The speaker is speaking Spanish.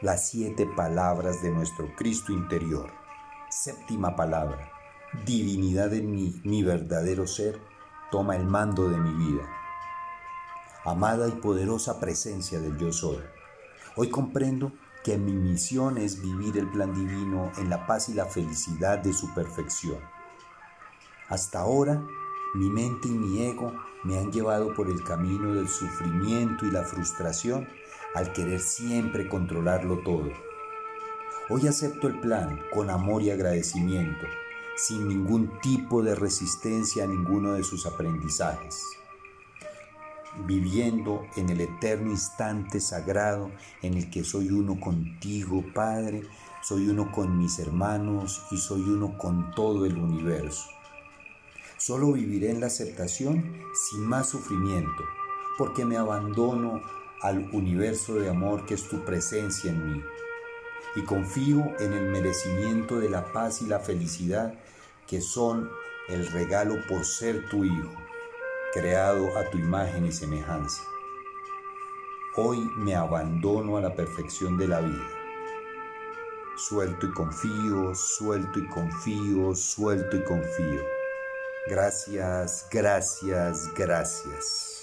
las siete palabras de nuestro Cristo interior. Séptima palabra, divinidad en mí, mi verdadero ser, toma el mando de mi vida. Amada y poderosa presencia del yo soy. Hoy comprendo que mi misión es vivir el plan divino en la paz y la felicidad de su perfección. Hasta ahora, mi mente y mi ego me han llevado por el camino del sufrimiento y la frustración al querer siempre controlarlo todo. Hoy acepto el plan con amor y agradecimiento, sin ningún tipo de resistencia a ninguno de sus aprendizajes viviendo en el eterno instante sagrado en el que soy uno contigo, Padre, soy uno con mis hermanos y soy uno con todo el universo. Solo viviré en la aceptación sin más sufrimiento, porque me abandono al universo de amor que es tu presencia en mí y confío en el merecimiento de la paz y la felicidad que son el regalo por ser tu Hijo creado a tu imagen y semejanza. Hoy me abandono a la perfección de la vida. Suelto y confío, suelto y confío, suelto y confío. Gracias, gracias, gracias.